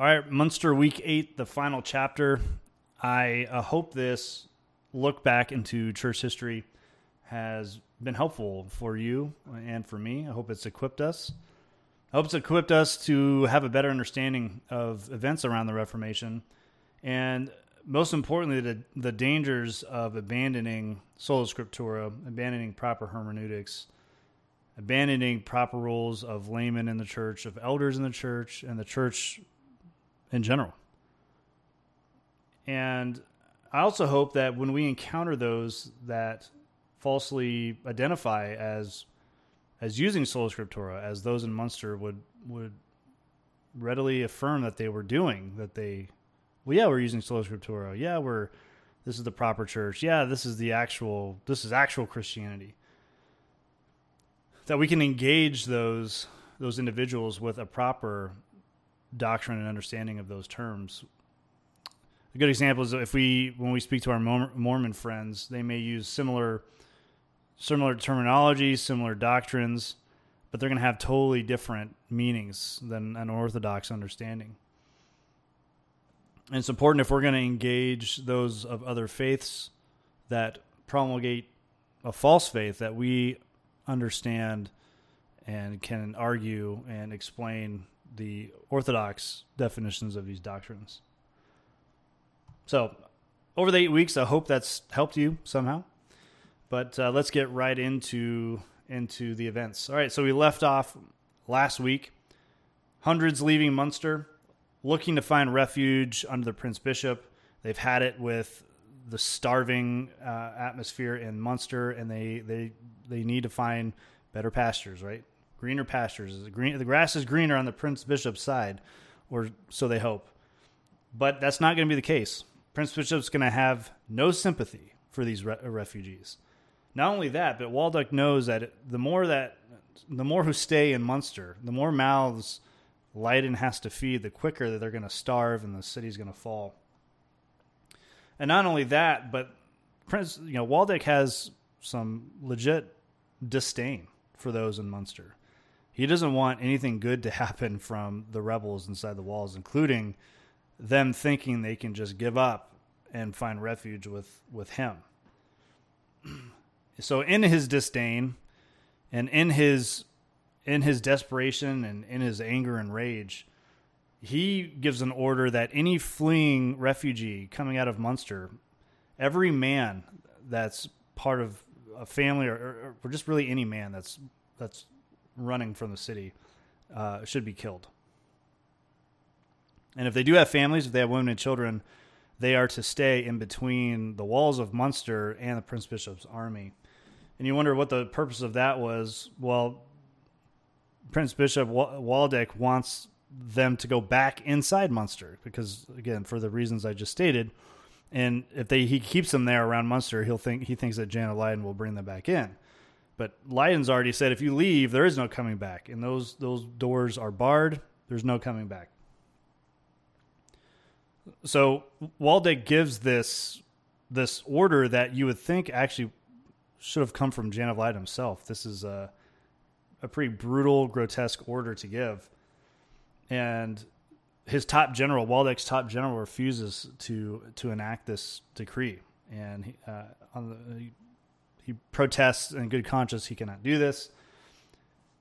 All right, Munster Week Eight, the final chapter. I uh, hope this look back into church history has been helpful for you and for me. I hope it's equipped us. I hope it's equipped us to have a better understanding of events around the Reformation, and most importantly, the the dangers of abandoning sola scriptura, abandoning proper hermeneutics, abandoning proper roles of laymen in the church, of elders in the church, and the church in general. And I also hope that when we encounter those that falsely identify as as using sola scriptura, as those in Munster would would readily affirm that they were doing, that they, well, yeah, we're using sola scriptura. Yeah, we're this is the proper church. Yeah, this is the actual this is actual Christianity. That we can engage those those individuals with a proper doctrine and understanding of those terms. A good example is if we, when we speak to our Mormon friends, they may use similar, similar terminology, similar doctrines, but they're going to have totally different meanings than an Orthodox understanding. And it's important if we're going to engage those of other faiths that promulgate a false faith that we understand and can argue and explain the orthodox definitions of these doctrines. So, over the eight weeks, I hope that's helped you somehow. But uh, let's get right into into the events. All right, so we left off last week. Hundreds leaving Munster, looking to find refuge under the Prince Bishop. They've had it with the starving uh, atmosphere in Munster, and they they they need to find better pastures, right? Greener pastures. The, green, the grass is greener on the Prince Bishop's side, or so they hope. But that's not going to be the case. Prince Bishop's going to have no sympathy for these re- uh, refugees. Not only that, but Waldeck knows that the more that the more who stay in Munster, the more mouths Leyden has to feed, the quicker that they're going to starve and the city's going to fall. And not only that, but Prince, you know, Waldeck has some legit disdain for those in Munster he doesn't want anything good to happen from the rebels inside the walls, including them thinking they can just give up and find refuge with, with him. so in his disdain and in his in his desperation and in his anger and rage, he gives an order that any fleeing refugee coming out of Munster, every man that's part of a family or, or, or just really any man that's that's running from the city uh, should be killed. And if they do have families, if they have women and children, they are to stay in between the walls of Munster and the Prince Bishop's army. And you wonder what the purpose of that was. Well, Prince Bishop Waldeck wants them to go back inside Munster because, again, for the reasons I just stated. And if they he keeps them there around Munster, he'll think he thinks that Jan of Leyden will bring them back in. But Leyden's already said if you leave, there is no coming back, and those those doors are barred. There's no coming back. So Waldeck gives this this order that you would think actually should have come from Jan of Leyden himself. This is a a pretty brutal, grotesque order to give, and his top general, Waldeck's top general, refuses to to enact this decree, and he, uh, on the, he protests in good conscience he cannot do this.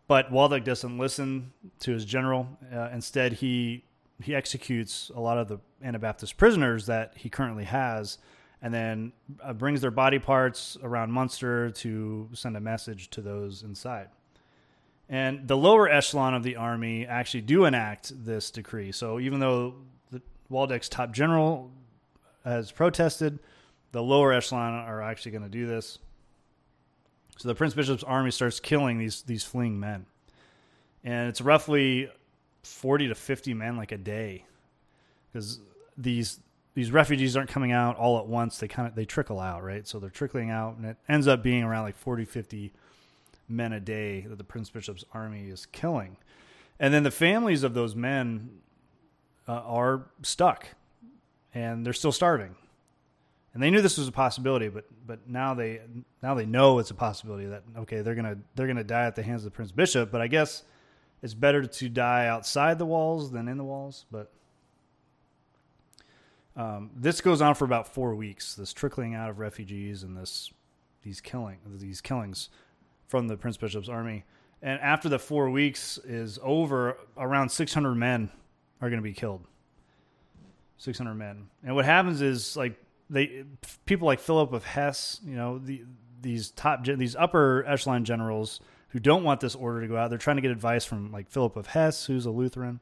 But Waldeck doesn't listen to his general. Uh, instead, he he executes a lot of the Anabaptist prisoners that he currently has, and then uh, brings their body parts around Munster to send a message to those inside. And the lower echelon of the army actually do enact this decree. So even though the Waldeck's top general has protested, the lower echelon are actually going to do this. So the Prince Bishop's army starts killing these these fleeing men, and it's roughly forty to fifty men like a day, because these these refugees aren't coming out all at once. They kind of they trickle out, right? So they're trickling out, and it ends up being around like 40, 50 men a day that the Prince Bishop's army is killing, and then the families of those men uh, are stuck, and they're still starving and they knew this was a possibility, but but now they now they know it's a possibility that okay they're gonna they're gonna die at the hands of the Prince Bishop. But I guess it's better to die outside the walls than in the walls. But Um, this goes on for about four weeks. This trickling out of refugees and this these killing these killings from the Prince Bishop's army. And after the four weeks is over, around 600 men are going to be killed. 600 men. And what happens is like they people like Philip of Hesse, you know, the these top these upper echelon generals who don't want this order to go out. They're trying to get advice from like Philip of Hesse, who's a Lutheran,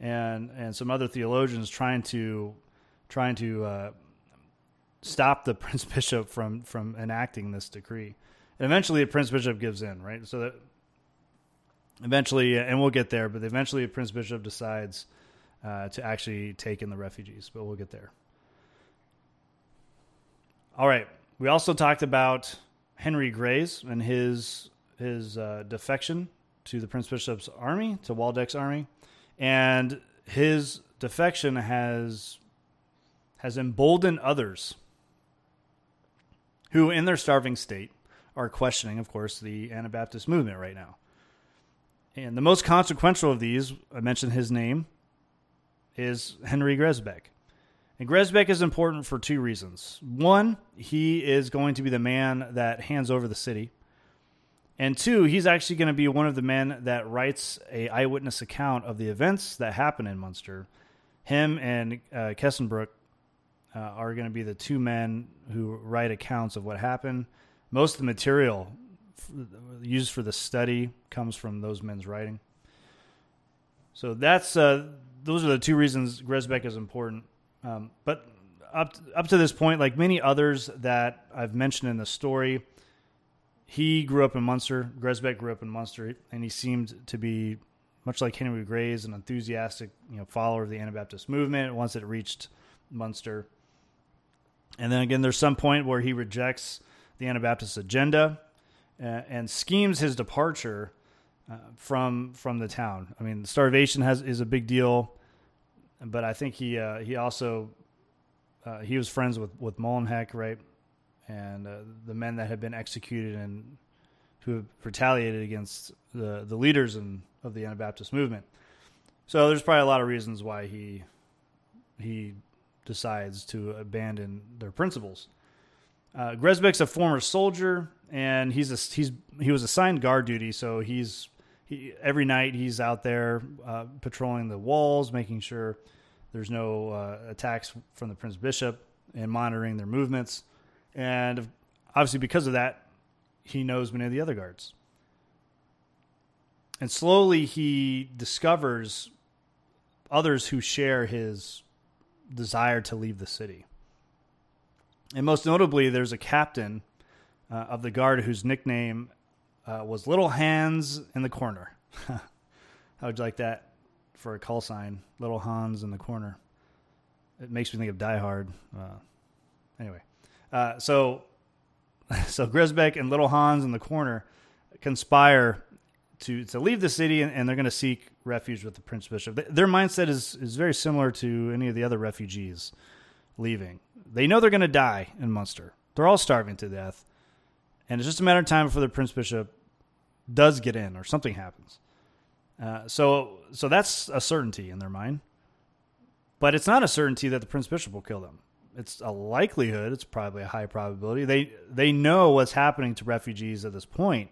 and and some other theologians trying to trying to uh, stop the prince bishop from from enacting this decree. And eventually, the prince bishop gives in, right? So that eventually, and we'll get there, but eventually, the prince bishop decides uh, to actually take in the refugees. But we'll get there. All right. We also talked about Henry Greyes and his his uh, defection to the Prince Bishop's army, to Waldeck's army, and his defection has has emboldened others who, in their starving state, are questioning, of course, the Anabaptist movement right now. And the most consequential of these, I mentioned his name, is Henry Gresbeck. And Gresbeck is important for two reasons. One, he is going to be the man that hands over the city. And two, he's actually going to be one of the men that writes a eyewitness account of the events that happen in Munster. Him and uh, Kerssenbrock uh, are going to be the two men who write accounts of what happened. Most of the material used for the study comes from those men's writing. So that's uh, those are the two reasons Gresbeck is important. Um, but up up to this point, like many others that I've mentioned in the story, he grew up in Munster. Gresbeck grew up in Munster, and he seemed to be much like Henry Greyes, an enthusiastic you know follower of the Anabaptist movement once it reached Munster. And then again, there's some point where he rejects the Anabaptist agenda uh, and schemes his departure uh, from from the town. I mean, starvation has is a big deal but I think he uh, he also uh, he was friends with with Molenbeek, right, and uh, the men that had been executed and who retaliated against the the leaders in, of the Anabaptist movement. So there's probably a lot of reasons why he he decides to abandon their principles. Uh, Gresbeck's a former soldier, and he's a, he's he was assigned guard duty, so he's he every night he's out there uh, patrolling the walls, making sure there's no uh, attacks from the Prince Bishop and monitoring their movements. And obviously, because of that, he knows many of the other guards. And slowly, he discovers others who share his desire to leave the city. And most notably, there's a captain uh, of the guard whose nickname uh, was Little Hans in the Corner. How would you like that for a call sign? Little Hans in the Corner. It makes me think of Die Hard. Uh, anyway, uh, so so Gresbeck and Little Hans in the Corner conspire to to leave the city, and, and they're going to seek refuge with the Prince Bishop. Their mindset is is very similar to any of the other refugees leaving. They know they're going to die in Munster. They're all starving to death, and it's just a matter of time before the Prince Bishop does get in or something happens. Uh, so so that's a certainty in their mind, but it's not a certainty that the prince bishop will kill them. It's a likelihood. It's probably a high probability. They they know what's happening to refugees at this point.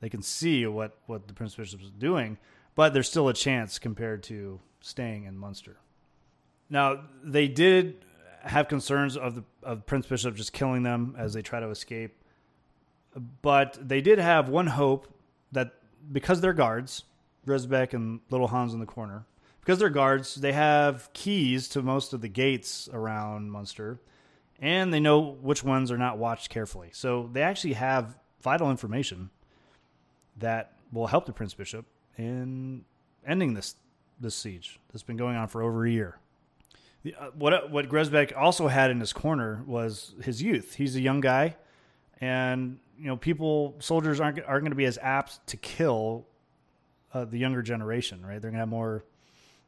They can see what what the prince bishop is doing, but there's still a chance compared to staying in Munster. Now they did have concerns of the of Prince Bishop just killing them as they try to escape, but they did have one hope that because they're guards, Gresbeck and Little Hans in the corner, because they're guards, they have keys to most of the gates around Munster, and they know which ones are not watched carefully. So they actually have vital information that will help the Prince Bishop in ending this this siege that's been going on for over a year. The, uh, what what Gresbeck also had in his corner was his youth. He's a young guy, and you know, people, soldiers aren't aren't going to be as apt to kill uh, the younger generation, right? They're going to have more,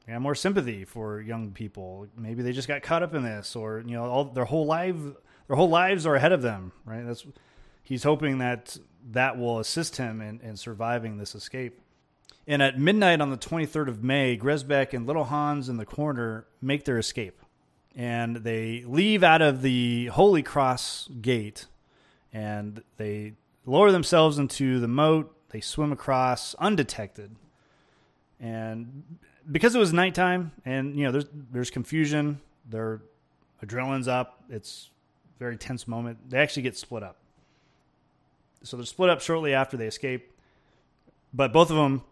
have more sympathy for young people. Maybe they just got caught up in this, or you know, all their whole life, their whole lives are ahead of them, right? That's he's hoping that that will assist him in, in surviving this escape. And at midnight on the 23rd of May, Gresbeck and Little Hans in the corner make their escape. and they leave out of the Holy Cross gate and they lower themselves into the moat. They swim across undetected. And because it was nighttime and you know there's there's confusion, their adrenaline's up, it's a very tense moment. They actually get split up. So they're split up shortly after they escape. But both of them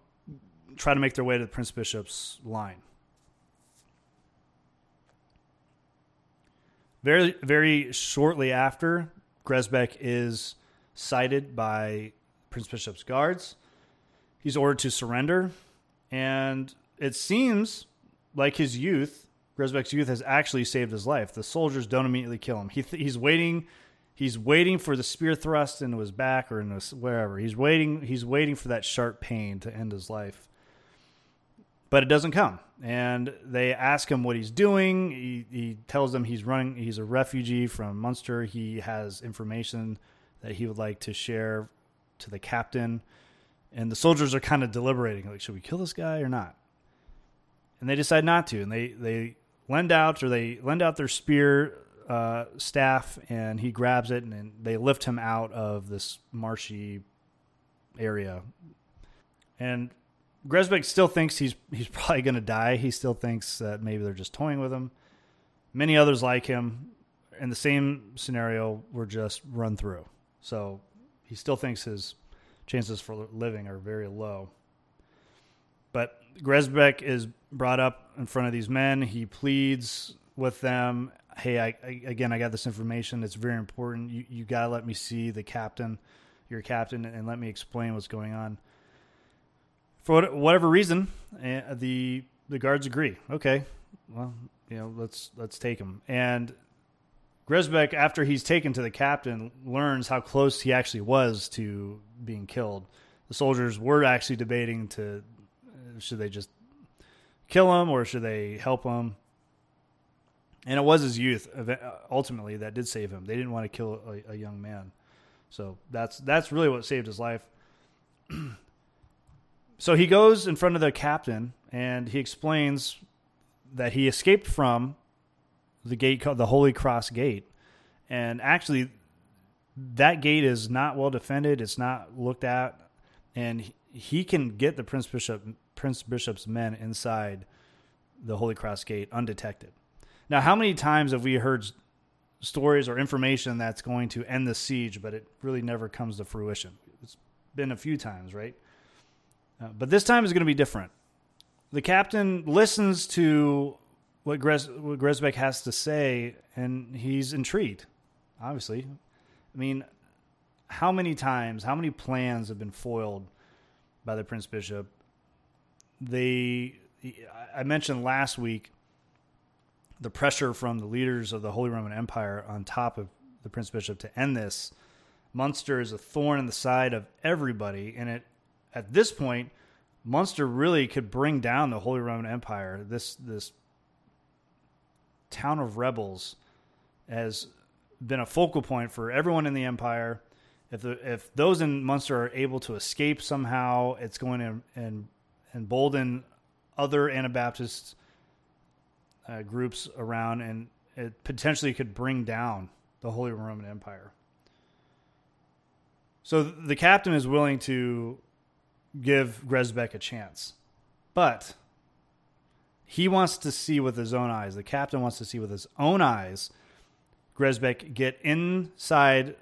try to make their way to the Prince Bishop's line. Very, very shortly after, Gresbeck is sighted by Prince Bishop's guards. He's ordered to surrender, and it seems like his youth, Gresbeck's youth, has actually saved his life. The soldiers don't immediately kill him. He th- he's waiting. He's waiting for the spear thrust into his back or in his, wherever. He's waiting. He's waiting for that sharp pain to end his life but it doesn't come. And they ask him what he's doing. He, he tells them he's running. He's a refugee from Munster. He has information that he would like to share to the captain. And the soldiers are kind of deliberating, like, should we kill this guy or not? And they decide not to. And they they lend out or they lend out their spear uh, staff, and he grabs it, and, and they lift him out of this marshy area. And Gresbeck still thinks he's he's probably going to die. He still thinks that maybe they're just toying with him. Many others like him in the same scenario were just run through. So he still thinks his chances for living are very low. But Gresbeck is brought up in front of these men. He pleads with them, "Hey, I, I, again, I got this information. It's very important. You you got to let me see the captain, your captain, and let me explain what's going on." For whatever reason, eh, the the guards agree. Okay, well, you know, let's let's take him. And Gresbeck, after he's taken to the captain, learns how close he actually was to being killed. The soldiers were actually debating to uh, should they just kill him or should they help him. And it was his youth ultimately that did save him. They didn't want to kill a, a young man, so that's that's really what saved his life. So he goes in front of the captain and he explains that he escaped from the gate called the Holy Cross Gate. And actually, that gate is not well defended. It's not looked at, and he can get the Prince Bishop Prince Bishop's men inside the Holy Cross Gate undetected. Now, how many times have we heard stories or information that's going to end the siege, but it really never comes to fruition? It's been a few times, right? Uh, but this time is going to be different. The captain listens to what, Gres- what Gresbeck has to say, and he's intrigued. Obviously, I mean, how many times, how many plans have been foiled by the Prince Bishop? They, I mentioned last week, the pressure from the leaders of the Holy Roman Empire on top of the Prince Bishop to end this. Munster is a thorn in the side of everybody, and it at this point, Munster really could bring down the Holy Roman Empire. This this town of rebels has been a focal point for everyone in the empire. If the, if those in Munster are able to escape somehow, it's going to and embolden other Anabaptist uh, groups around, and it potentially could bring down the Holy Roman Empire. So the captain is willing to give Gresbeck a chance. But he wants to see with his own eyes. The captain wants to see with his own eyes Gresbeck get inside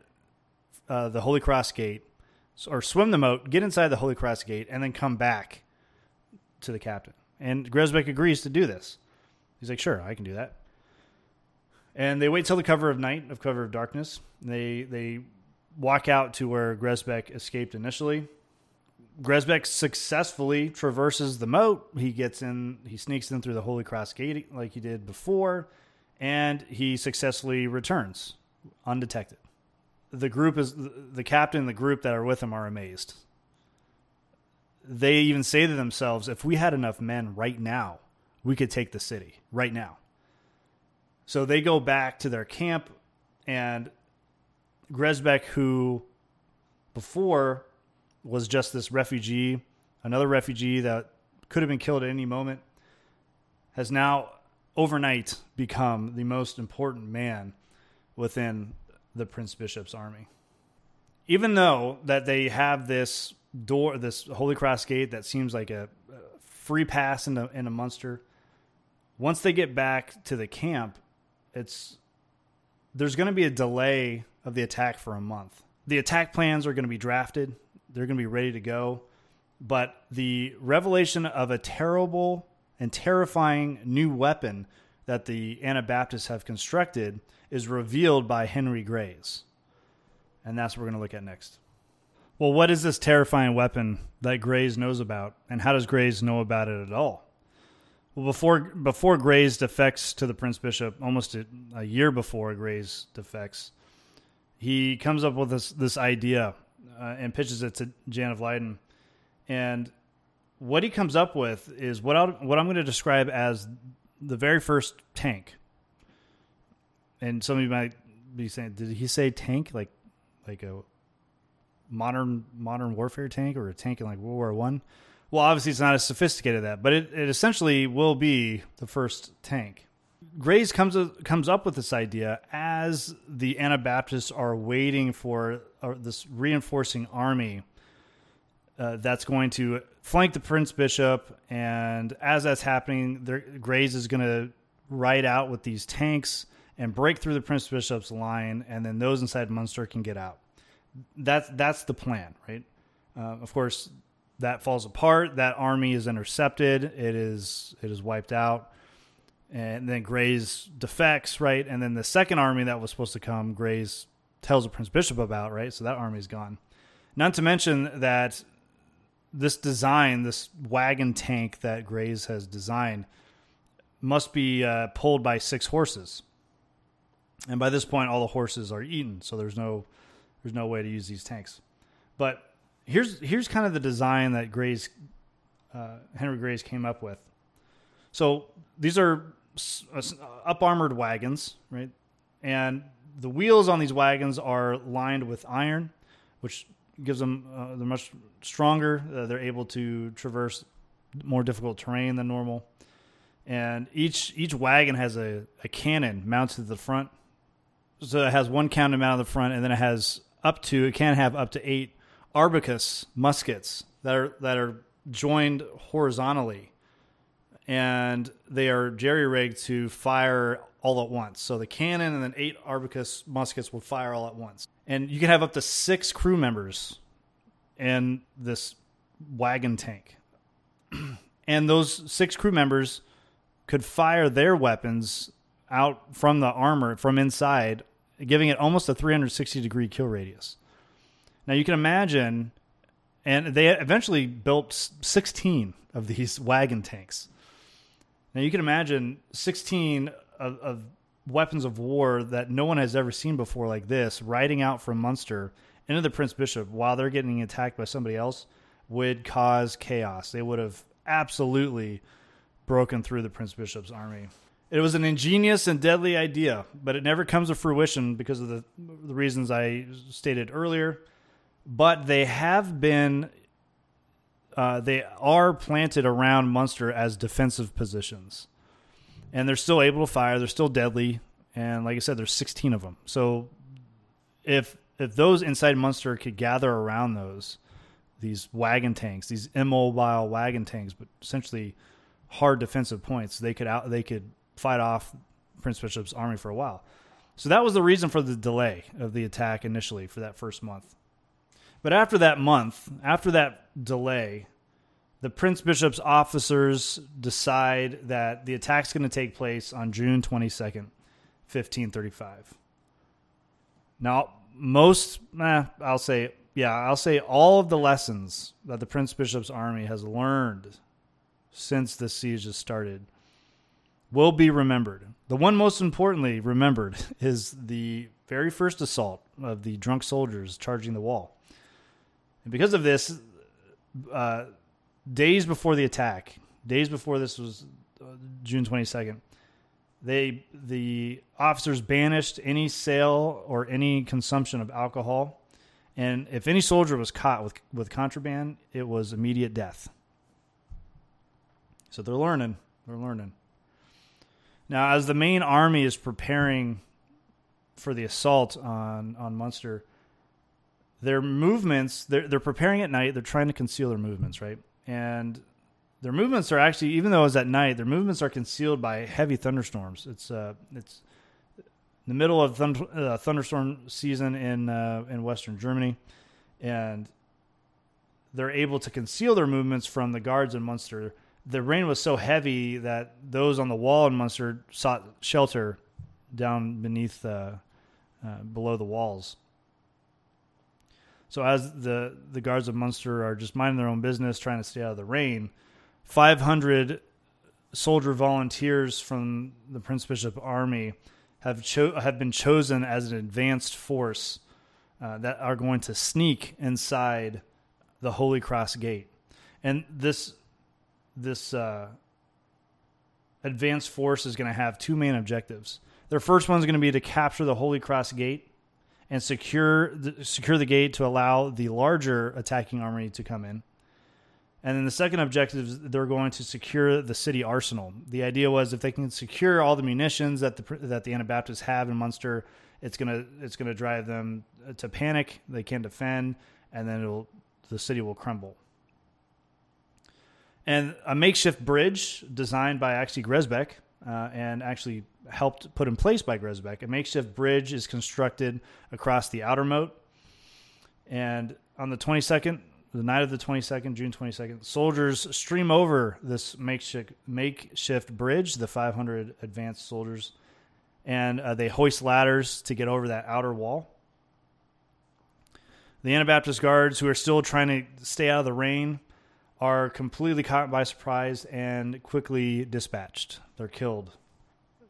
uh, the Holy Cross Gate or swim the moat, get inside the Holy Cross Gate, and then come back to the captain. And Gresbeck agrees to do this. He's like, sure, I can do that. And they wait till the cover of night, of cover of darkness. They they walk out to where Gresbeck escaped initially. Gresbeck successfully traverses the moat. He gets in, he sneaks in through the Holy Cross Gate like he did before, and he successfully returns undetected. The group is the captain and the group that are with him are amazed. They even say to themselves, if we had enough men right now, we could take the city right now. So they go back to their camp, and Gresbeck, who before was just this refugee, another refugee that could have been killed at any moment, has now overnight become the most important man within the Prince Bishop's army. Even though that they have this door, this Holy Cross gate that seems like a free pass into, a Munster, once they get back to the camp, it's there's going to be a delay of the attack for a month. The attack plans are going to be drafted. They're going to be ready to go. But the revelation of a terrible and terrifying new weapon that the Anabaptists have constructed is revealed by Henry Grays. And that's what we're going to look at next. Well, what is this terrifying weapon that Grays knows about, and how does Grays know about it at all? Well, before before Grays defects to the Prince Bishop, almost a, a year before Grays defects, he comes up with this this idea uh, and pitches it to Jan of Leyden, and what he comes up with is what I what I'm going to describe as the very first tank. And some of you might be saying, "Did he say tank like like a modern modern warfare tank or a tank in like World War One?" Well, obviously it's not as sophisticated as that, but it, it essentially will be the first tank. Grays comes comes up with this idea as the Anabaptists are waiting for uh, this reinforcing army uh, that's going to flank the Prince Bishop, and as that's happening, Grays is going to ride out with these tanks and break through the Prince Bishop's line, and then those inside Munster can get out. That's that's the plan, right? Uh, of course, that falls apart. That army is intercepted. It is it is wiped out, and then Grays defects, right? And then the second army that was supposed to come, Grays tells the Prince Bishop about, right? So that army's gone. Not to mention that this design, this wagon tank that Grays has designed, must be uh, pulled by six horses. And by this point, all the horses are eaten, so there's no there's no way to use these tanks. But here's here's kind of the design that Grays uh, Henry Grays came up with. So these are up armored wagons, right? And the wheels on these wagons are lined with iron, which gives them uh, they're much stronger. Uh, they're able to traverse more difficult terrain than normal. And each each wagon has a, a cannon mounted to the front. So it has one cannon mounted to the front, and then it has up to it can have up to eight arquebus muskets that are that are joined horizontally, and they are jerry rigged to fire all at once. So the cannon and then eight arquebus muskets will fire all at once, and you can have up to six crew members in this wagon tank, and those six crew members could fire their weapons out from the armor from inside, giving it almost a 360 degree kill radius. Now you can imagine, and they eventually built 16 of these wagon tanks. Now you can imagine 16 of, of weapons of war that no one has ever seen before, like this, riding out from Munster into the Prince Bishop while they're getting attacked by somebody else would cause chaos. They would have absolutely broken through the Prince Bishop's army. It was an ingenious and deadly idea, but it never comes to fruition because of the, the reasons I stated earlier but they have been uh, they are planted around Munster as defensive positions, and they're still able to fire. They're still deadly, and like I said, there's 16 of them. So if if those inside Munster could gather around those these wagon tanks, these immobile wagon tanks, but essentially hard defensive points, they could out they could fight off Prince Bishop's army for a while. So that was the reason for the delay of the attack initially for that first month. But after that month, after that delay, the Prince Bishop's officers decide that the attack's going to take place on June 22nd, 1535. Now, most, eh, I'll say, yeah, I'll say all of the lessons that the Prince Bishop's army has learned since the siege has started will be remembered. The one most importantly remembered is the very first assault of the drunk soldiers charging the wall. And because of this, uh, days before the attack, days before this was uh, June 22nd, they the officers banished any sale or any consumption of alcohol. And if any soldier was caught with with contraband, it was immediate death. So they're learning. They're learning. Now, as the main army is preparing for the assault on on Munster, their movements they're they're preparing at night. They're trying to conceal their movements, right? And their movements are actually, even though it's at night, their movements are concealed by heavy thunderstorms. It's uh, it's the middle of thund- uh, thunderstorm season in uh, in Western Germany, and they're able to conceal their movements from the guards in Munster. The rain was so heavy that those on the wall in Munster sought shelter down beneath, uh, uh, below the walls. So as the the guards of Munster are just minding their own business, trying to stay out of the rain, 500 soldier volunteers from the Prince Bishop Army have cho- have been chosen as an advanced force uh, that are going to sneak inside the Holy Cross Gate, and this this uh, advanced force is going to have two main objectives. Their first one is going to be to capture the Holy Cross Gate and secure the, secure the gate to allow the larger attacking army to come in. And then the second objective is they're going to secure the city arsenal. The idea was if they can secure all the munitions that the that the Anabaptists have in Munster, it's gonna it's gonna drive them to panic. They can't defend, and then it'll the city will crumble. And a makeshift bridge designed by actually Gresbeck uh, and actually helped put in place by Gresbeck. A makeshift bridge is constructed across the outer moat. And on the 22nd, the night of the 22nd, June 22nd, soldiers stream over this makeshift, makeshift bridge, the 500 advanced soldiers, and uh, they hoist ladders to get over that outer wall. The Anabaptist guards, who are still trying to stay out of the rain, are completely caught by surprise and quickly dispatched. They're killed.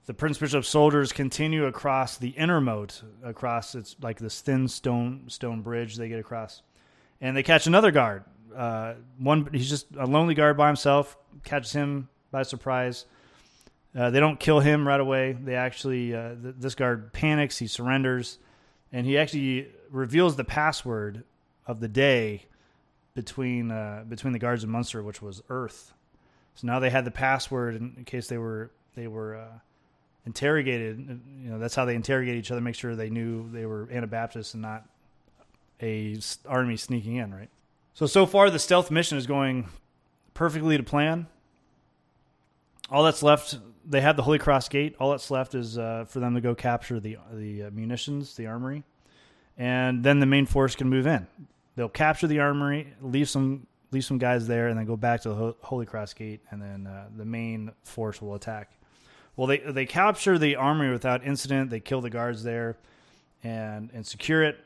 The Prince Bishop's soldiers continue across the inner moat, across it's like this thin stone stone bridge they get across, and they catch another guard. Uh, one he's just a lonely guard by himself. Catches him by surprise. Uh, they don't kill him right away. They actually uh, th- this guard panics. He surrenders, and he actually reveals the password of the day between uh, between the guards of Munster, which was Earth. So now they had the password in, in case they were they were uh, interrogated. You know that's how they interrogate each other, make sure they knew they were Anabaptists and not a army sneaking in. Right. So so far the stealth mission is going perfectly to plan. All that's left, they have the Holy Cross Gate. All that's left is uh, for them to go capture the the uh, munitions, the armory, and then the main force can move in they'll capture the armory, leave some leave some guys there, and then go back to the Holy Cross Gate, and then uh, the main force will attack. Well, they they capture the armory without incident. They kill the guards there, and and secure it.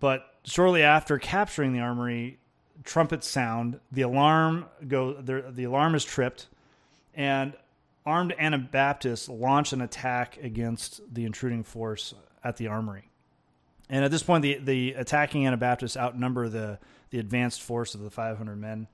But shortly after capturing the armory, trumpets sound. The alarm go. The, alarm is tripped, and armed Anabaptists launch an attack against the intruding force at the armory. And at this point, the, the attacking Anabaptists outnumber the, the advanced force of the 500 men.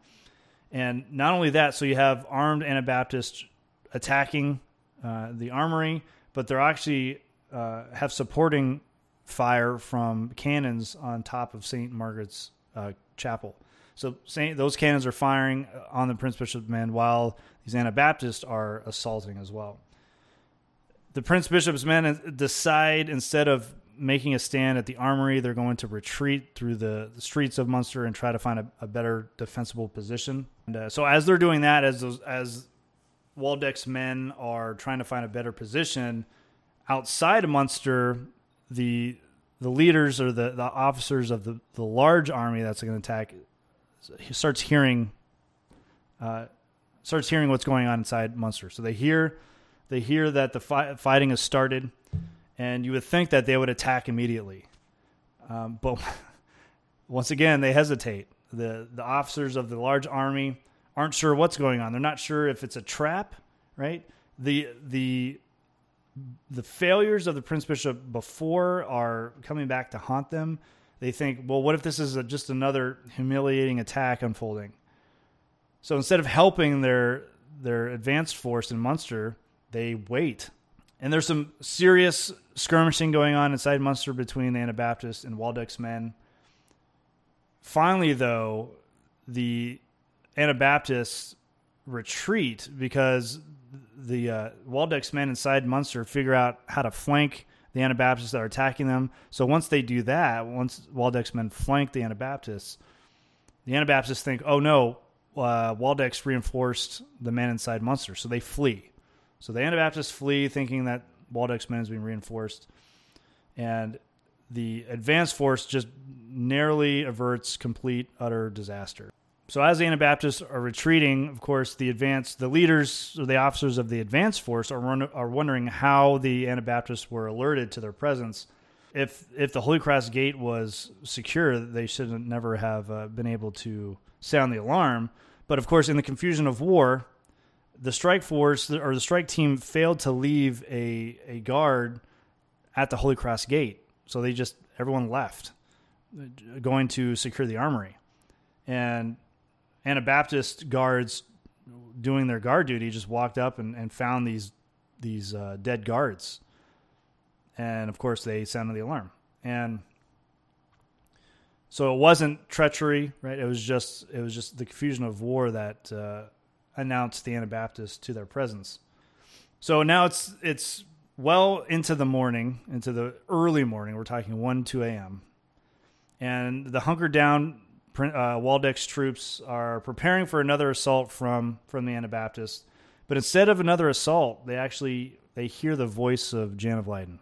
And not only that, so you have armed Anabaptists attacking uh, the armory, but they're actually uh, have supporting fire from cannons on top of St. Margaret's uh, Chapel. So Saint, those cannons are firing on the Prince Bishop's men while these Anabaptists are assaulting as well. The Prince Bishop's men decide instead of making a stand at the armory. They're going to retreat through the, the streets of Munster and try to find a, a better defensible position. And uh, so as they're doing that, as those, as Waldeck's men are trying to find a better position outside of Munster, the the leaders or the, the officers of the, the large army that's going to attack starts hearing uh, starts hearing what's going on inside Munster. So they hear they hear that the fi- fighting has started and you would think that they would attack immediately. Um, but once again, they hesitate. The, the officers of the large army aren't sure what's going on. They're not sure if it's a trap, right? The, the, the failures of the Prince Bishop before are coming back to haunt them. They think, well, what if this is a, just another humiliating attack unfolding? So instead of helping their their advanced force in Munster, they wait and there's some serious skirmishing going on inside Munster between the Anabaptists and Waldeck's men. Finally, though, the Anabaptists retreat because the uh, Waldeck's men inside Munster figure out how to flank the Anabaptists that are attacking them. So once they do that, once Waldeck's men flank the Anabaptists, the Anabaptists think, "Oh no, uh, Waldeck's reinforced the men inside Munster," so they flee. So the Anabaptists flee, thinking that Waldeck's men is being reinforced, and the advanced force just narrowly averts complete utter disaster. So as the Anabaptists are retreating, of course, the advanced, the leaders or the officers of the advance force are run, are wondering how the Anabaptists were alerted to their presence. If if the Holy Cross Gate was secure, they should never have uh, been able to sound the alarm. But of course, in the confusion of war, the strike force or the strike team failed to leave a a guard at the Holy Cross Gate, so they just everyone left, going to secure the armory, and Anabaptist guards doing their guard duty just walked up and, and found these these uh, dead guards, and of course they sounded the alarm. And so it wasn't treachery, right? It was just it was just the confusion of war that uh, announced the Anabaptists to their presence. So now it's it's well into the morning, into the early morning. We're talking one two a.m. And the hunkered down uh, Waldeck's troops are preparing for another assault from from the Anabaptists, but instead of another assault, they actually they hear the voice of Jan of Leyden.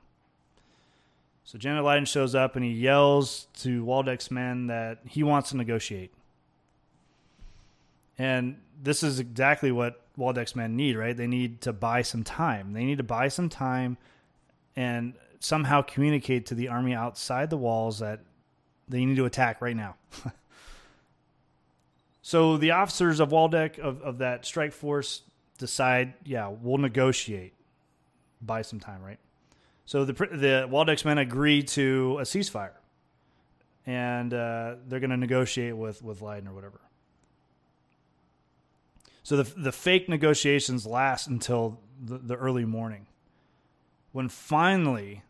So Jan of Leyden shows up and he yells to Waldeck's men that he wants to negotiate. And this is exactly what Waldeck's men need, right? They need to buy some time. They need to buy some time and somehow communicate to the army outside the walls that they need to attack right now. So the officers of Waldeck of, of that strike force decide, yeah, we'll negotiate, buy some time, right? So the the Waldeck's men agree to a ceasefire, and uh, they're going to negotiate with with Leyden or whatever. So the the fake negotiations last until the, the early morning, when finally,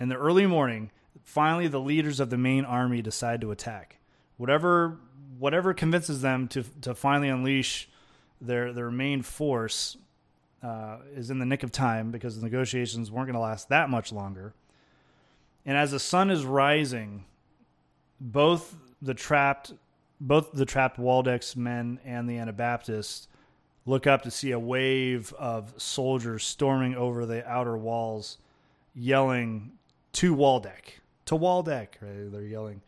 in the early morning, finally the leaders of the main army decide to attack. Whatever whatever convinces them to to finally unleash their their main force uh, is in the nick of time because the negotiations weren't going to last that much longer. And as the sun is rising, both the trapped both the trapped Waldeck's men and the Anabaptists look up to see a wave of soldiers storming over the outer walls, yelling to Waldeck, to Waldeck. Right? They're yelling,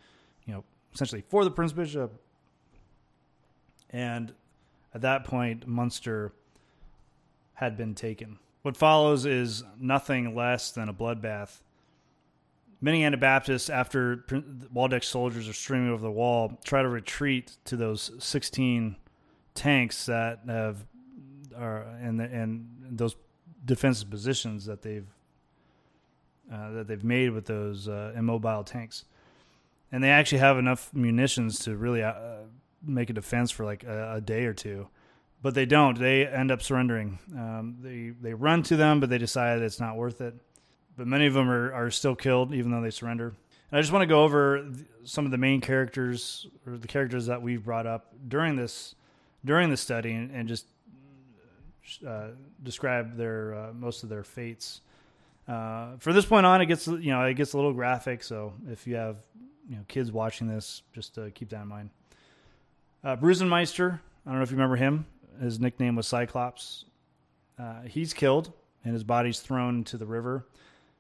you know, essentially for the Prince Bishop, and at that point, Munster had been taken. What follows is nothing less than a bloodbath. Many Anabaptists, after Waldeck's soldiers are streaming over the wall, try to retreat to those 16 tanks that have are and and those defensive positions that they've uh, that they've made with those uh, immobile tanks, and they actually have enough munitions to really uh, make a defense for like a, a day or two, but they don't. They end up surrendering. Um, they they run to them, but they decide it's not worth it. But many of them are, are still killed, even though they surrender. And I just want to go over some of the main characters or the characters that we've brought up during this during the study, and, and just uh, describe their uh, most of their fates. Uh, for this point on, it gets you know it gets a little graphic. So if you have you know kids watching this, just keep that in mind. Uh, Brusenmeister, I don't know if you remember him. His nickname was Cyclops. Uh, he's killed and his body's thrown into the river.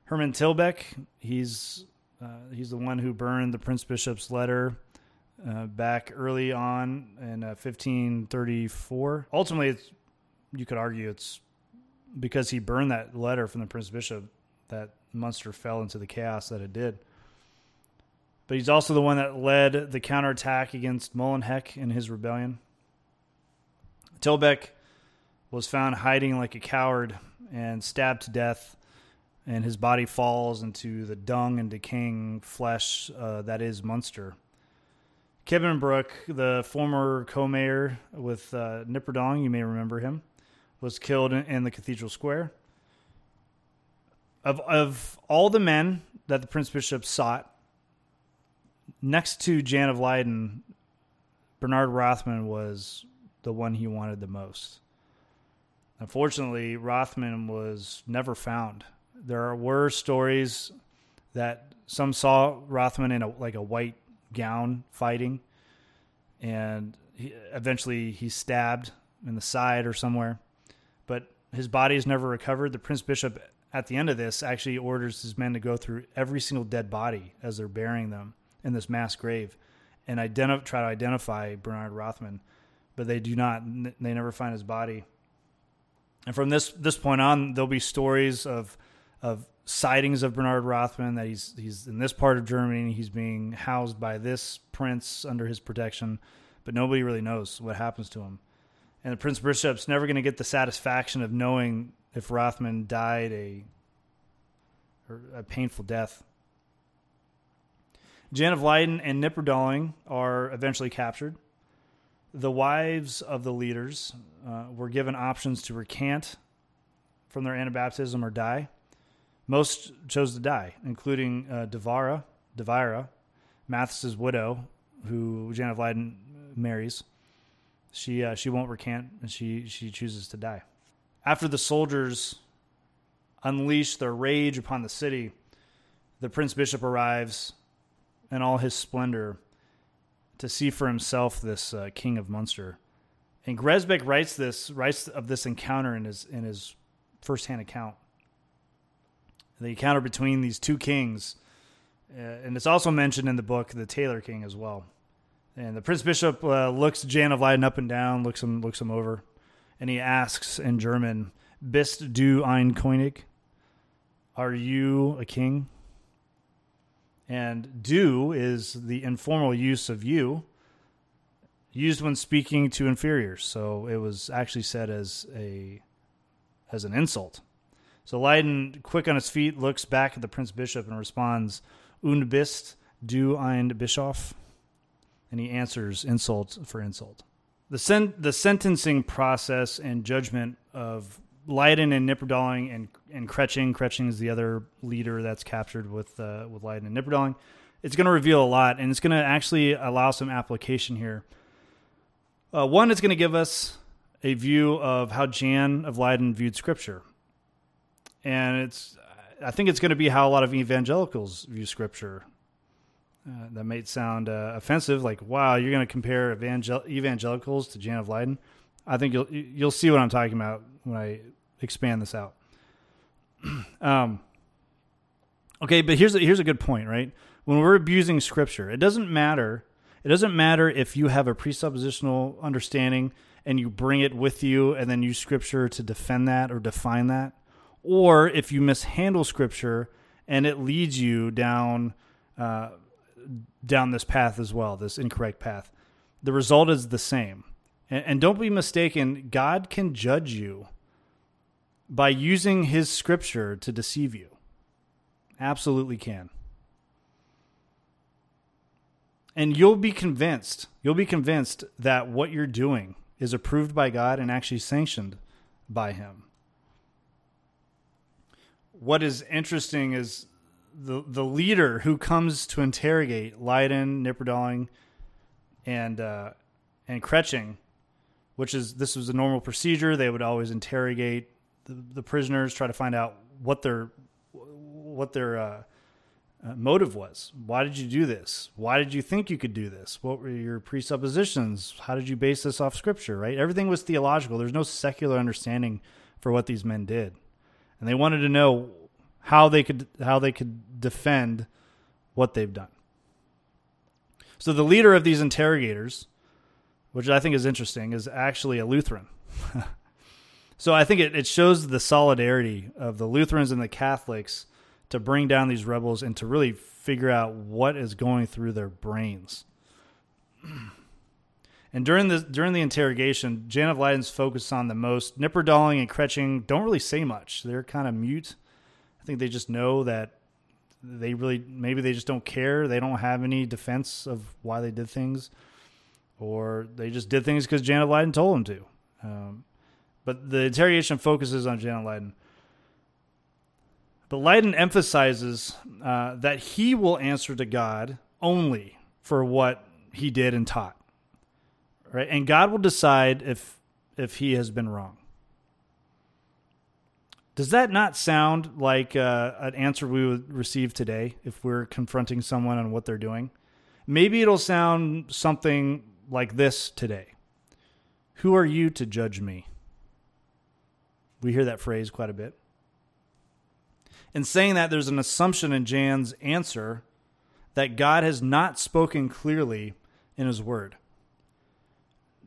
Herman Tilbeck, he's uh, he's the one who burned the Prince Bishop's letter uh, back early on in 1534. Uh, Ultimately, it's, you could argue it's because he burned that letter from the Prince Bishop that Munster fell into the chaos that it did but he's also the one that led the counterattack against Molenbeek in his rebellion. Tilbeck was found hiding like a coward and stabbed to death, and his body falls into the dung and decaying flesh uh, that is Munster. Kibbenbrock, the former co-mayor with uh, Knipperdolling, you may remember him, was killed in, in the cathedral square. Of of all the men that the prince bishop sought next to Jan of Leyden, Bernard Rothman was the one he wanted the most. Unfortunately, Rothman was never found. There were stories that some saw Rothman in a like a white gown fighting, and he, eventually he's stabbed in the side or somewhere. But his body is never recovered. The prince bishop at the end of this actually orders his men to go through every single dead body as they're burying them in this mass grave and identi- try to identify Bernard Rothman, but they do not. They never find his body. And from this this point on, there'll be stories of of sightings of Bernard Rothman that he's he's in this part of Germany. He's being housed by this prince under his protection, but nobody really knows what happens to him. And the prince bishop's never going to get the satisfaction of knowing if Rothman died a a painful death. Jan of Leyden and Knipperdolling are eventually captured. The wives of the leaders uh, were given options to recant from their Anabaptism or die. Most chose to die, including uh, Devara, Devira, Matthys's widow, who Jan of Leyden marries. She uh, she won't recant, and she she chooses to die. After the soldiers unleash their rage upon the city, the prince bishop arrives in all his splendor to see for himself this uh, king of Munster. And Gresbeck writes this writes of this encounter in his in his firsthand account the encounter between these two kings. Uh, and it's also mentioned in the book, The Tailor King, as well. And the Prince Bishop uh, looks Jan of Leyden up and down, looks him, looks him over, and he asks in German, Bist du ein König? Are you a king? And do is the informal use of you, used when speaking to inferiors. So it was actually said as a as an insult. So Leyden, quick on his feet, looks back at the Prince Bishop and responds, Und bist du ein Bischof? And he answers insult for insult. The, sen- the sentencing process and judgment of Leyden and Knipperdolling and, and Kretsching, Kretsching is the other leader that's captured with, uh, with Leyden and Knipperdolling, it's going to reveal a lot, and it's going to actually allow some application here. Uh, one, it's going to give us a view of how Jan of Leyden viewed Scripture and it's I think it's going to be how a lot of evangelicals view Scripture. Uh, that might sound uh, offensive, like "Wow, you're going to compare evangel- evangelicals to Jan of Leyden." I think you'll you'll see what I'm talking about when I expand this out. um, okay, but here's a, here's a good point, right? When we're abusing Scripture, it doesn't matter. It doesn't matter if you have a presuppositional understanding and you bring it with you, and then use Scripture to defend that or define that or if you mishandle scripture and it leads you down uh, down this path as well, this incorrect path. The result is the same. And, and don't be mistaken, God can judge you by using his scripture to deceive you. Absolutely can. And you'll be convinced, you'll be convinced that what you're doing is approved by God and actually sanctioned by him what is interesting is the the leader who comes to interrogate Leyden, Knipperdolling, and uh, and Kretsching, which is this was a normal procedure. They would always interrogate the, prisoners, try to find out what their what their uh, uh, motive was. Why did you do this? Why did you think you could do this? What were your presuppositions? How did you base this off scripture? Right? Everything was theological. There's no secular understanding for what these men did and they wanted to know how they could how they could defend what they've done. So the leader of these interrogators, which I think is interesting, is actually a Lutheran. so I think it, it shows the solidarity of the Lutherans and the Catholics to bring down these rebels and to really figure out what is going through their brains. And during the during the interrogation, Jan of Leyden's focused on the most. Knipperdolling and Kretsching don't really say much. They're kind of mute. I think they just know that they really maybe they just don't care. They don't have any defense of why they did things, or they just did things because Jan of Leyden told them to. Um, but the interrogation focuses on Jan of Leyden. But Leyden emphasizes uh, that he will answer to God only for what he did and taught right? And God will decide if if he has been wrong. Does that not sound like uh, an answer we would receive today if we're confronting someone on what they're doing? Maybe it'll sound something like this today Who are you to judge me? We hear that phrase quite a bit. In saying that, there's an assumption in Jan's answer that God has not spoken clearly in his word.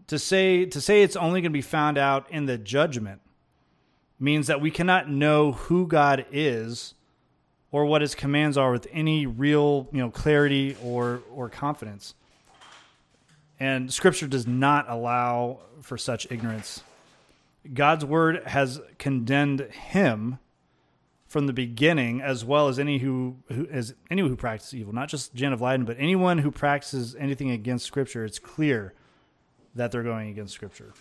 To say, to say it's only going to be found out in the judgment means that we cannot know who God is or what his commands are with any real, you know, clarity or or confidence. And scripture does not allow for such ignorance. God's word has condemned him from the beginning, as well as any who, who as anyone who practices evil, not just Jan of Leyden, but anyone who practices anything against Scripture. It's clear that they're going against Scripture.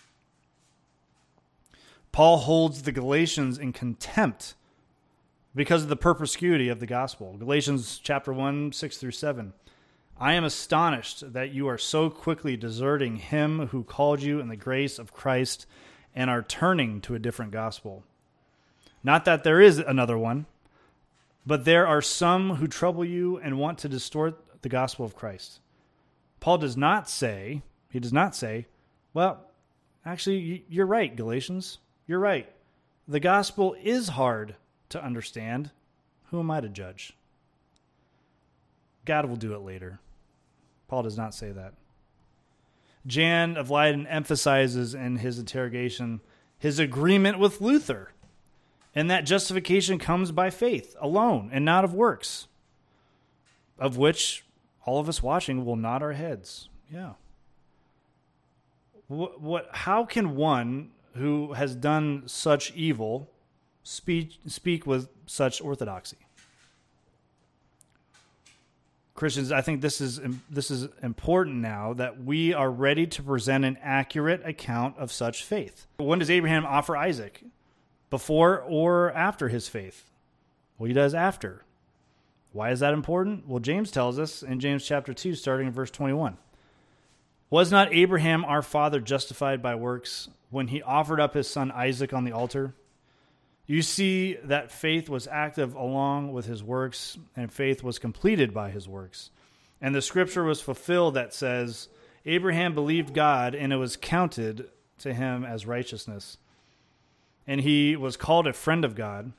Paul holds the Galatians in contempt because of the perspicuity of the gospel. Galatians chapter 1, 6 through 7. I am astonished that you are so quickly deserting him who called you in the grace of Christ and are turning to a different gospel. Not that there is another one, but there are some who trouble you and want to distort the gospel of Christ. Paul does not say, he does not say, well, actually, you're right, Galatians. You're right. The gospel is hard to understand. Who am I to judge? God will do it later. Paul does not say that. Jan of Leyden emphasizes in his interrogation his agreement with Luther and that justification comes by faith alone and not of works, of which all of us watching will nod our heads. Yeah. What, what how can one who has done such evil speak speak with such orthodoxy? Christians, I think this is this is important now that we are ready to present an accurate account of such faith. When does Abraham offer Isaac? before or after his faith? Well, he does after. Why is that important? Well, James tells us in James chapter 2, starting in verse 21. Was not Abraham our father justified by works when he offered up his son Isaac on the altar? You see that faith was active along with his works, and faith was completed by his works. And the scripture was fulfilled that says, Abraham believed God, and it was counted to him as righteousness and he was called a friend of God,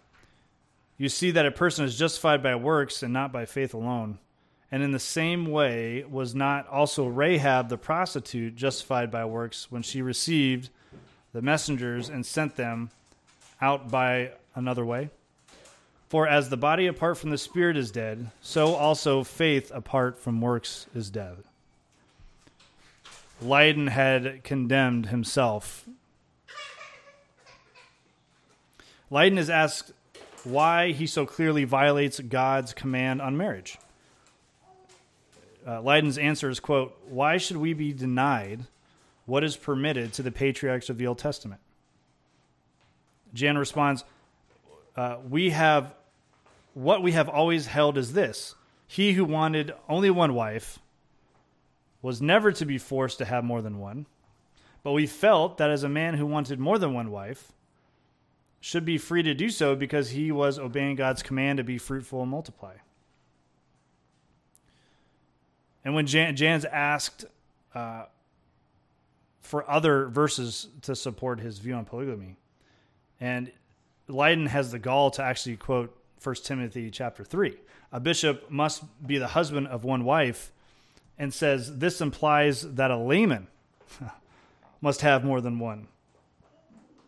you see that a person is justified by works and not by faith alone. And in the same way, was not also Rahab the prostitute justified by works when she received the messengers and sent them out by another way? For as the body apart from the spirit is dead, so also faith apart from works is dead. Leyden had condemned himself Leyden is asked why he so clearly violates God's command on marriage. Uh, Leyden's answer is, quote, Why should we be denied what is permitted to the patriarchs of the Old Testament? Jan responds, uh, We have, what we have always held is this he who wanted only one wife was never to be forced to have more than one. But we felt that as a man who wanted more than one wife, should be free to do so because he was obeying God's command to be fruitful and multiply. And when Jan, Jan's asked uh, for other verses to support his view on polygamy, and Leyden has the gall to actually quote 1 Timothy chapter 3. A bishop must be the husband of one wife, and says this implies that a layman must have more than one.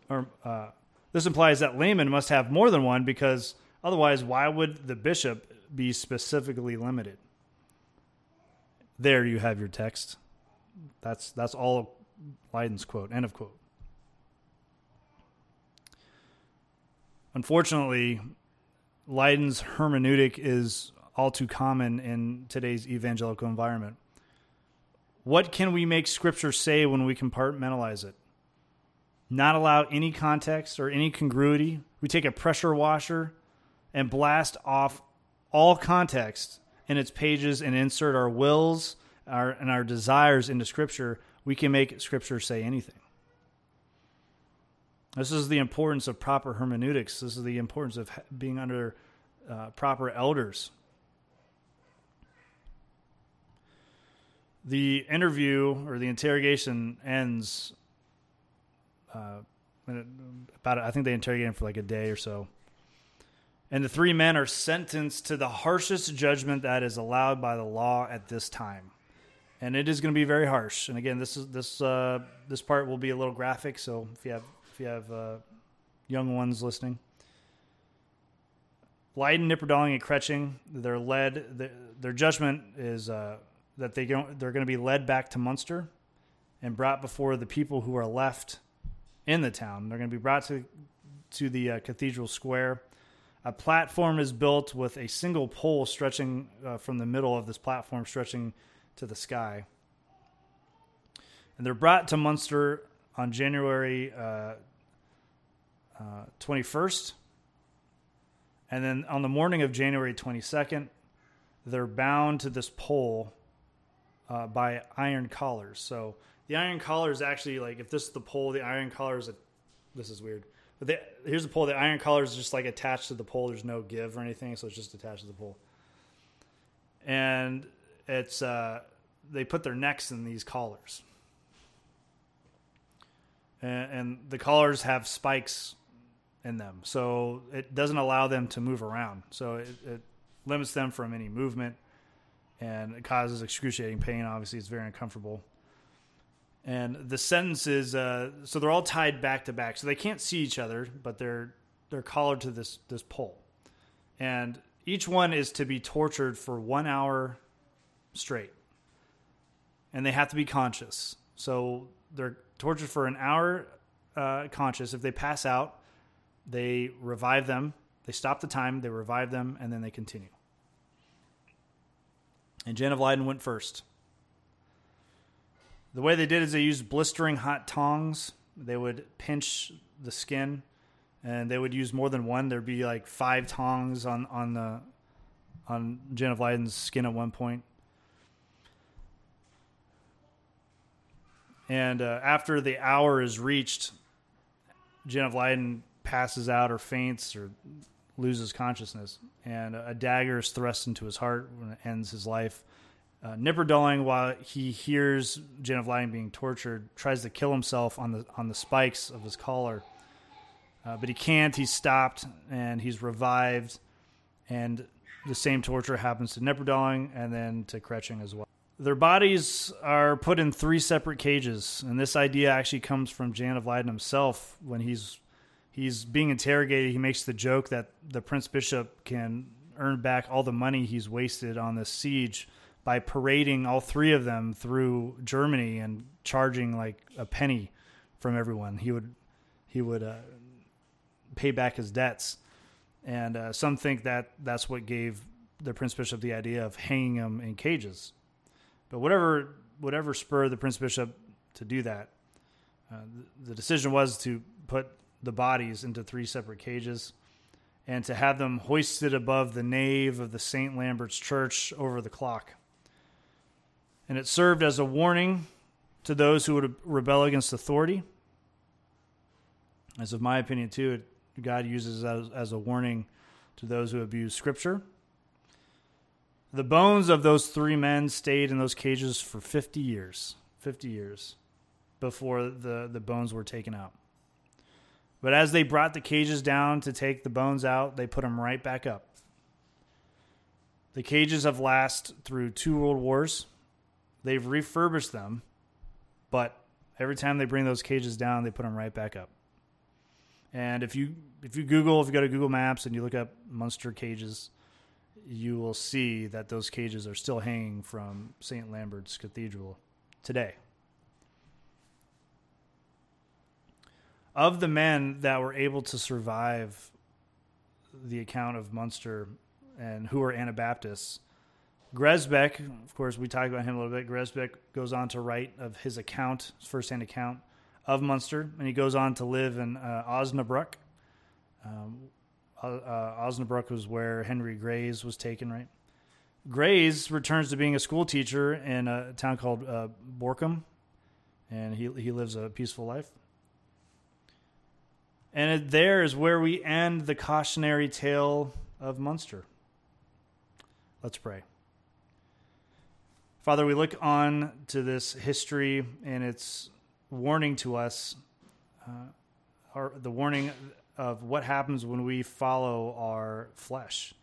Or uh, this implies that laymen must have more than one because otherwise, why would the bishop be specifically limited? There you have your text. That's that's all Leyden's quote. End of quote. Unfortunately, Leyden's hermeneutic is all too common in today's evangelical environment. What can we make Scripture say when we compartmentalize it? not allow any context or any congruity. We take a pressure washer and blast off all context in its pages and insert our wills our, and our desires into Scripture. We can make Scripture say anything. This is the importance of proper hermeneutics. This is the importance of being under uh, proper elders. The interview or the interrogation ends uh, about I think they interrogate him for like a day or so. And the three men are sentenced to the harshest judgment that is allowed by the law at this time. And it is going to be very harsh. And again, this is this uh, this part will be a little graphic. So if you have if you have uh, young ones listening, Leyden, Knipperdolling, and Kretching, they're led. The, their judgment is uh, that they don't, they're going to be led back to Munster and brought before the people who are left in the town. They're going to be brought to to the uh, cathedral square. A platform is built with a single pole stretching uh, from the middle of this platform, stretching to the sky. And they're brought to Munster on January uh, 21st. Uh, and then on the morning of January 22nd, they're bound to this pole uh, by iron collars. So the iron collar is actually like if this is the pole, the iron collar is a. This is weird, but here's the pole. The iron collar is just like attached to the pole. There's no give or anything, so it's just attached to the pole. And it's uh, they put their necks in these collars, and, and the collars have spikes in them, so it doesn't allow them to move around. So it, it limits them from any movement, and it causes excruciating pain. Obviously, it's very uncomfortable. And the sentences uh, so they're all tied back to back. So they can't see each other but they're they're collared to this this pole. And each one is to be tortured for one hour straight. And they have to be conscious so they're tortured for an hour uh, conscious if they pass out they revive them they stop the time they revive them and then they continue and jan of Leyden went first the way they did is they used blistering hot tongs. They would pinch the skin, and they would use more than one. There'd be like five tongs on on the on Jan of Leyden's skin at one point. And uh, after the hour is reached, Jan of Leyden passes out or faints or loses consciousness, and a dagger is thrust into his heart it ends his life. Uh, Knipperdolling, while he hears Jan of Leyden being tortured, tries to kill himself on the on the spikes of his collar, uh, but he can't. He's stopped and he's revived, and the same torture happens to Knipperdolling and then to Kretching as well. Their bodies are put in three separate cages, and this idea actually comes from Jan of Leyden himself when he's he's being interrogated. He makes the joke that the Prince Bishop can earn back all the money he's wasted on this siege by parading all three of them through Germany and charging like a penny from everyone. He would he would uh, pay back his debts, and uh, some think that that's what gave the Prince Bishop the idea of hanging them in cages. But whatever whatever spurred the Prince Bishop to do that, uh, the, decision was to put the bodies into three separate cages and to have them hoisted above the nave of the St. Lambert's Church over the clock and it served as a warning to those who would rebel against authority. As of my opinion, too, God uses as, as a warning to those who abuse Scripture. The bones of those three men stayed in those cages for 50 years. 50 years before the, the bones were taken out. But as they brought the cages down to take the bones out, they put them right back up. The cages have lasted through two world wars They've refurbished them, but every time they bring those cages down, they put them right back up. And if you if you Google, if you go to Google Maps and you look up Munster cages, you will see that those cages are still hanging from St. Lambert's Cathedral today. Of the men that were able to survive the account of Munster and who were Anabaptists, Gresbeck, of course, we talked about him a little bit. Gresbeck goes on to write of his account, his firsthand account of Munster, and he goes on to live in uh, Osnabrück. Um, uh, Osnabrück was where Henry Graes was taken, right? Graes returns to being a school teacher in a town called uh, Borkum, and he he lives a peaceful life. And it, there is where we end the cautionary tale of Munster. Let's pray. Father, we look on to this history and its warning to us, uh, our, the warning of what happens when we follow our flesh.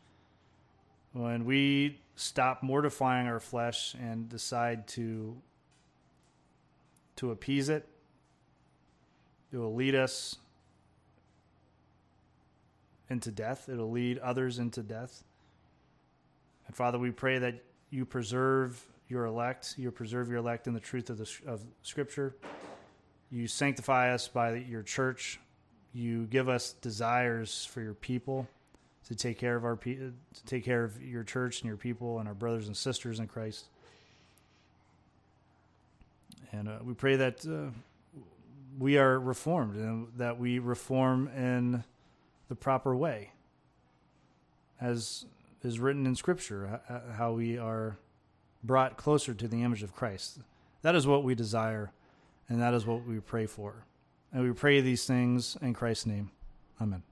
When we stop mortifying our flesh and decide to to appease it, it will lead us into death. It'll lead others into death. And Father, we pray that you preserve your elect, you preserve your elect in the truth of the of Scripture. You sanctify us by your church. You give us desires for your people to take care of our to take care of your church and your people and our brothers and sisters in Christ. And uh, we pray that uh, we are reformed and that we reform in the proper way, as is written in Scripture, how we are brought closer to the image of Christ. That is what we desire, and that is what we pray for. And we pray these things in Christ's name. Amen.